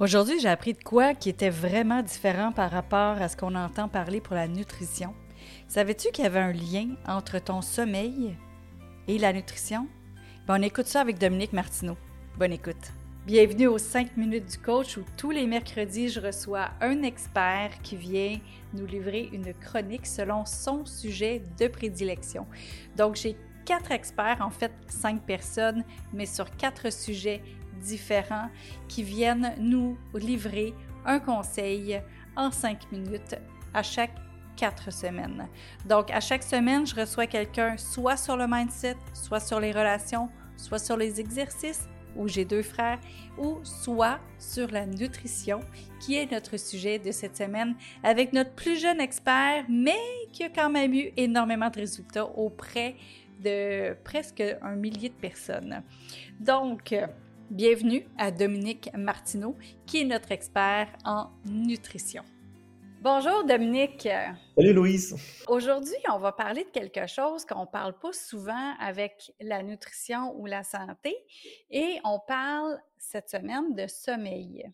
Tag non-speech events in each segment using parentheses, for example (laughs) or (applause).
Aujourd'hui, j'ai appris de quoi qui était vraiment différent par rapport à ce qu'on entend parler pour la nutrition. Savais-tu qu'il y avait un lien entre ton sommeil et la nutrition? Ben, on écoute ça avec Dominique Martineau. Bonne écoute. Bienvenue aux 5 minutes du coach où tous les mercredis, je reçois un expert qui vient nous livrer une chronique selon son sujet de prédilection. Donc, j'ai quatre experts, en fait cinq personnes, mais sur quatre sujets différents qui viennent nous livrer un conseil en cinq minutes à chaque quatre semaines. Donc, à chaque semaine, je reçois quelqu'un soit sur le mindset, soit sur les relations, soit sur les exercices, où j'ai deux frères, ou soit sur la nutrition, qui est notre sujet de cette semaine, avec notre plus jeune expert, mais qui a quand même eu énormément de résultats auprès de presque un millier de personnes. Donc, Bienvenue à Dominique Martineau, qui est notre expert en nutrition. Bonjour Dominique. Salut Louise. Aujourd'hui, on va parler de quelque chose qu'on ne parle pas souvent avec la nutrition ou la santé et on parle cette semaine de sommeil.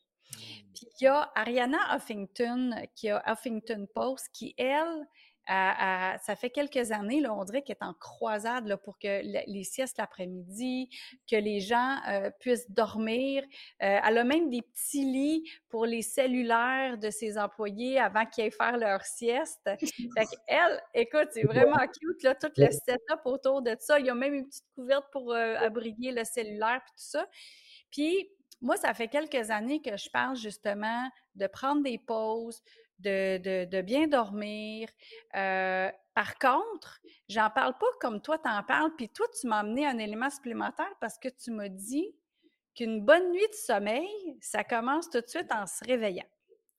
Puis il y a Ariana Huffington qui a Huffington Post qui, elle, ça fait quelques années, là, on dirait qu'elle est en croisade là, pour que les siestes l'après-midi, que les gens euh, puissent dormir. Euh, elle a même des petits lits pour les cellulaires de ses employés avant qu'ils aillent faire leur sieste. (laughs) Fait elle, écoute, c'est vraiment cute, là, tout le setup autour de ça. Il y a même une petite couverte pour euh, abriguer le cellulaire puis tout ça. Puis, moi, ça fait quelques années que je parle justement de prendre des pauses, de, bien dormir. Euh, par contre, j'en parle pas comme toi t'en parles, puis toi, tu m'as amené un élément supplémentaire parce que tu m'as dit qu'une bonne nuit de sommeil, ça commence tout de suite en se réveillant.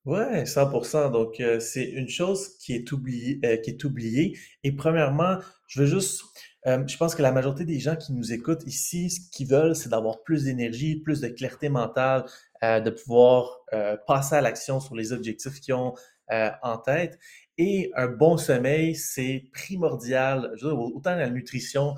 Ouais, 100%. Donc, euh, c'est une chose qui est oubliée, euh, qui est oubliée. Et premièrement, je veux juste, je pense que la majorité des gens qui nous écoutent ici, ce qu'ils veulent, c'est d'avoir plus d'énergie, plus de clarté mentale, de pouvoir passer à l'action sur les objectifs qu'ils ont euh, en tête. Et un bon sommeil, c'est primordial, je veux dire, autant la nutrition euh,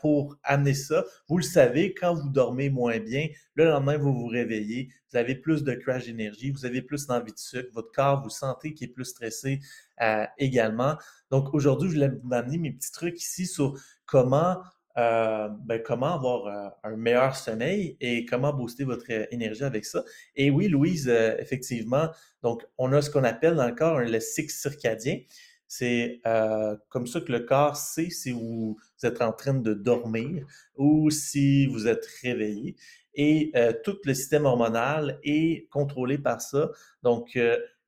pour amener ça. Vous le savez, quand vous dormez moins bien, le lendemain, vous vous réveillez, vous avez plus de crash d'énergie, vous avez plus d'envie de sucre, votre corps, vous sentez qu'il est plus stressé euh, également. Donc aujourd'hui, je voulais vous amener mes petits trucs ici sur comment euh, ben, comment avoir euh, un meilleur sommeil et comment booster votre euh, énergie avec ça. Et oui, Louise, effectivement, donc on a ce qu'on appelle dans le corps le cycle circadien. C'est comme ça que le corps sait si vous, êtes en train de dormir ou si vous êtes réveillé. Et tout le système hormonal est contrôlé par ça. Donc,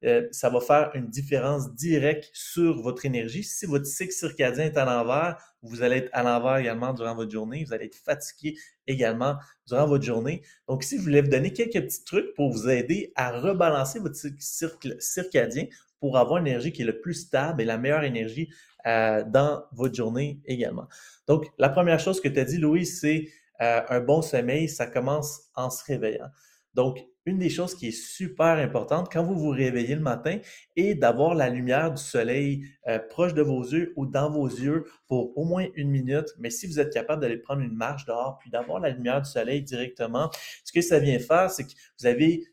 euh, ça va faire une différence directe sur votre énergie. Si votre cycle circadien est à l'envers, vous allez être à l'envers également durant votre journée. Vous allez être fatigué également durant votre journée. Donc, ici, je voulais vous donner quelques petits trucs pour vous aider à rebalancer votre cycle circadien pour avoir une énergie qui est le plus stable et la meilleure énergie euh, dans votre journée également. Donc, la première chose que tu as dit, Louis, c'est euh, un bon sommeil, ça commence en se réveillant. Donc, une des choses qui est super importante quand vous vous réveillez le matin est d'avoir la lumière du soleil euh, proche de vos yeux ou dans vos yeux pour au moins une minute. Mais si vous êtes capable d'aller prendre une marche dehors puis d'avoir la lumière du soleil directement, ce que ça vient faire, c'est que vous avez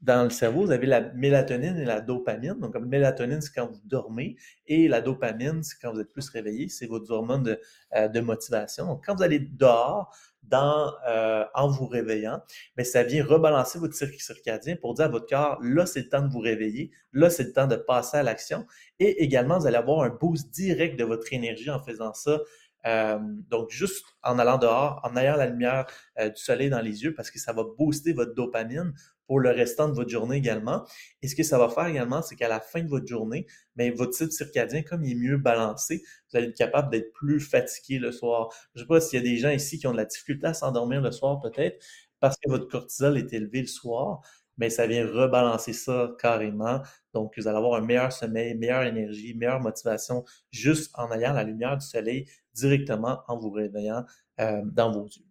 dans le cerveau, vous avez la mélatonine et la dopamine. Donc, la mélatonine, c'est quand vous dormez et la dopamine, c'est quand vous êtes plus réveillé. C'est votre hormone de, euh, motivation. Donc, quand vous allez dehors, dans, euh, en vous réveillant, mais ça vient rebalancer votre cycle circadien pour dire à votre corps, là, c'est le temps de vous réveiller, là, c'est le temps de passer à l'action. Et également, vous allez avoir un boost direct de votre énergie en faisant ça. Euh, donc, juste en allant dehors, en ayant la lumière euh, du soleil dans les yeux, parce que ça va booster votre dopamine pour le restant de votre journée également. Et ce que ça va faire également, c'est qu'à la fin de votre journée, ben, votre cycle circadien, comme il est mieux balancé, vous allez être capable d'être plus fatigué le soir. Je ne sais pas s'il y a des gens ici qui ont de la difficulté à s'endormir le soir, peut-être, parce que votre cortisol est élevé le soir, mais ça vient rebalancer ça carrément. Donc, vous allez avoir un meilleur sommeil, meilleure énergie, meilleure motivation juste en ayant la lumière du soleil directement en vous réveillant euh, dans vos yeux.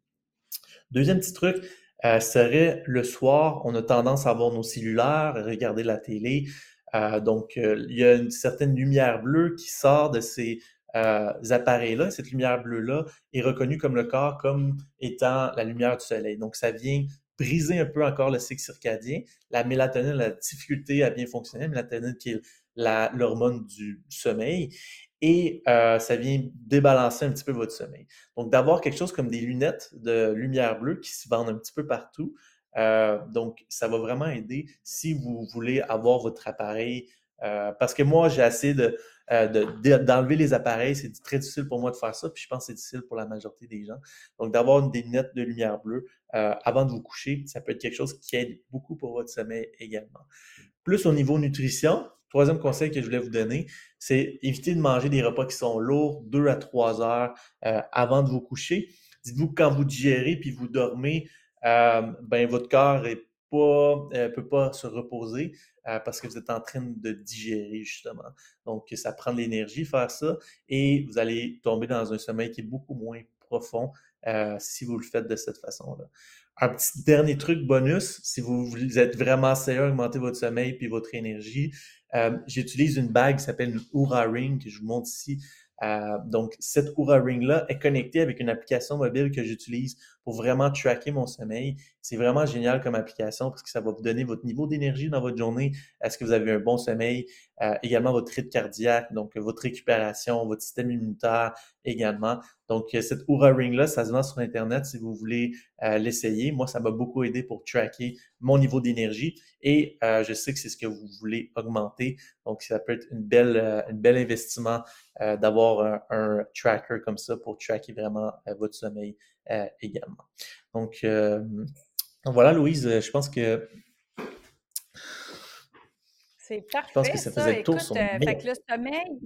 Deuxième petit truc, euh, serait le soir, on a tendance à avoir nos cellulaires, à regarder la télé. Euh, donc, il y a une certaine lumière bleue qui sort de ces appareils-là. Cette lumière bleue-là est reconnue comme le corps comme étant la lumière du soleil. Donc, ça vient briser un peu encore le cycle circadien. La mélatonine, la difficulté à bien fonctionner, la mélatonine qui est l'hormone du sommeil, et euh, ça vient débalancer un petit peu votre sommeil. Donc, d'avoir quelque chose comme des lunettes de lumière bleue qui se vendent un petit peu partout, euh, donc, ça va vraiment aider si vous voulez avoir votre appareil. Euh, parce que moi, j'ai essayé de, d'enlever les appareils. C'est très difficile pour moi de faire ça, puis je pense que c'est difficile pour la majorité des gens. Donc, d'avoir des lunettes de lumière bleue avant de vous coucher, ça peut être quelque chose qui aide beaucoup pour votre sommeil également. Plus au niveau nutrition, troisième conseil que je voulais vous donner, c'est éviter de manger des repas qui sont lourds deux à trois heures euh, avant de vous coucher. Dites-vous que quand vous digérez puis vous dormez, euh, ben votre corps ne euh, peut pas se reposer parce que vous êtes en train de digérer justement. Donc ça prend de l'énergie faire ça et vous allez tomber dans un sommeil qui est beaucoup moins profond si vous le faites de cette façon-là. Un petit dernier truc bonus, si vous, êtes vraiment sérieux augmenter votre sommeil puis votre énergie, euh, j'utilise une bague qui s'appelle une Oura Ring que je vous montre ici. Euh, donc, cette Oura Ring-là est connectée avec une application mobile que j'utilise pour vraiment tracker mon sommeil. C'est vraiment génial comme application parce que ça va vous donner votre niveau d'énergie dans votre journée. Est-ce que vous avez un bon sommeil? Euh, également votre rythme cardiaque, donc votre récupération, votre système immunitaire également. Donc, euh, cette Oura Ring-là, ça se vend sur Internet si vous voulez euh, l'essayer. Moi, ça m'a beaucoup aidé pour tracker mon niveau d'énergie et je sais que c'est ce que vous voulez augmenter. Donc, ça peut être une belle, un bel investissement d'avoir un, tracker comme ça pour tracker vraiment votre sommeil également. Donc, voilà, Louise, je pense que c'est parfait. Je pense que ça faisait écoute, euh, fait que le sommeil.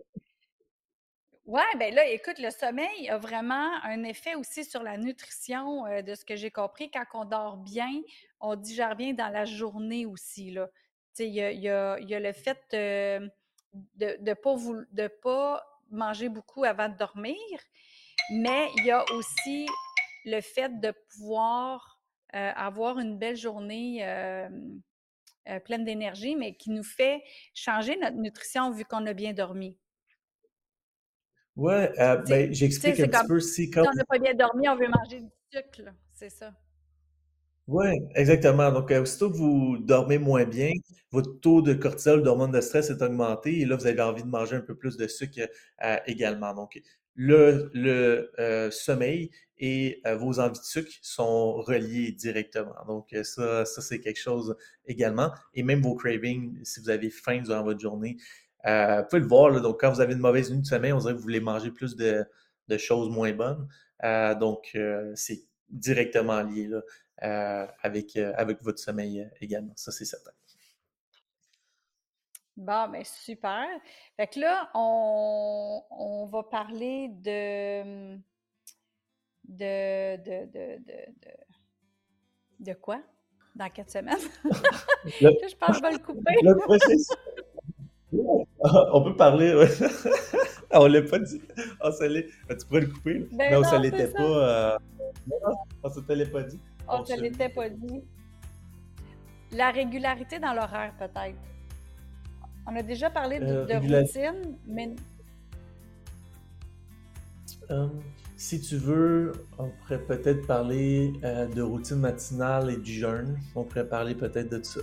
Ouais, ben là, écoute, le sommeil a vraiment un effet aussi sur la nutrition, euh, de ce que j'ai compris. Quand on dort bien, on digère bien dans la journée aussi. Il y a, le fait euh, de ne pas, manger beaucoup avant de dormir, mais il y a aussi le fait de pouvoir avoir une belle journée euh, pleine d'énergie, mais qui nous fait changer notre nutrition vu qu'on a bien dormi. Oui, euh, ben, j'explique un petit peu si quand... on n'a pas bien dormi, on veut manger du sucre, c'est ça. Oui, exactement. Donc, euh, aussitôt que vous dormez moins bien, votre taux de cortisol, d'hormone de stress est augmenté et là, vous avez envie de manger un peu plus de sucre également. Donc, le, le sommeil et euh, vos envies de sucre sont reliées directement. Donc, euh, ça, ça c'est quelque chose également. Et même vos cravings, si vous avez faim durant votre journée, euh, vous pouvez le voir. donc, quand vous avez une mauvaise nuit de sommeil, on dirait que vous voulez manger plus de, choses moins bonnes. donc, c'est directement lié avec, avec votre sommeil également. Ça, c'est certain. Bon, ben super. Fait que là, on, on va parler de de, de, de, de, de, quoi? Dans quatre semaines? (laughs) je pense que je vais le couper. On peut parler, ouais. (laughs) on l'a pas dit. On ah, Tu pourrais le couper. Ben non, ça l'était pas. Euh... Non, on ne te l'est pas dit. On ne se l'était pas dit. La régularité dans l'horaire, peut-être. On a déjà parlé de, euh, routine, mais. Euh, si tu veux, on pourrait peut-être parler euh, de routine matinale et du jeûne. On pourrait parler peut-être de ça.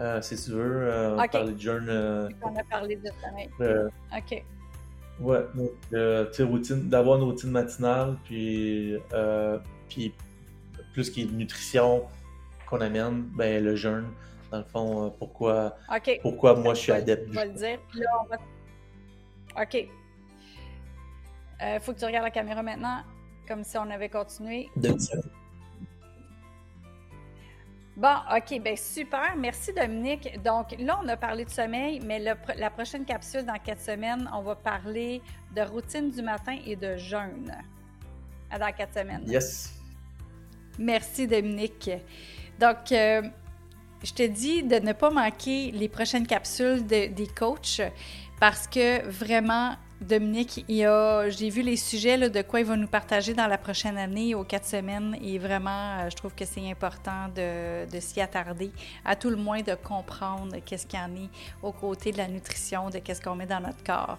Euh, si tu veux, euh, parler de jeûne. on a parlé de ça. OK. Ouais, donc, routine, d'avoir une routine matinale, puis, puis plus qu'il y ait de nutrition qu'on amène, ben le jeûne, dans le fond, pourquoi, pourquoi moi je suis adepte du. On va le dire, puis là, on va. OK. Il euh, faut que tu regardes la caméra maintenant, comme si on avait continué. Bon, OK, bien super. Merci Dominique. Donc là, on a parlé de sommeil, mais la prochaine capsule, dans quatre semaines, on va parler de routine du matin et de jeûne. Dans quatre semaines. Yes. Merci Dominique. Donc, euh, je te dis de ne pas manquer les prochaines capsules des coachs parce que vraiment, Dominique, j'ai vu les sujets de quoi il va nous partager dans la prochaine année aux quatre semaines et vraiment, euh, je trouve que c'est important de, s'y attarder, à tout le moins de comprendre qu'est-ce qu'il y en est aux côtés de la nutrition, de qu'est-ce qu'on met dans notre corps.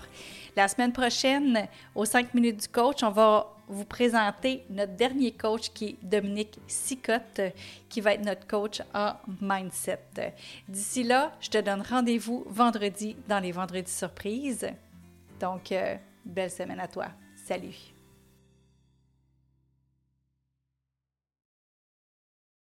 La semaine prochaine, aux 5 minutes du coach, on va vous présenter notre dernier coach qui est Dominique Sicotte, qui va être notre coach en mindset. D'ici là, je te donne rendez-vous vendredi dans les vendredis surprises. Donc, euh, belle semaine à toi. Salut!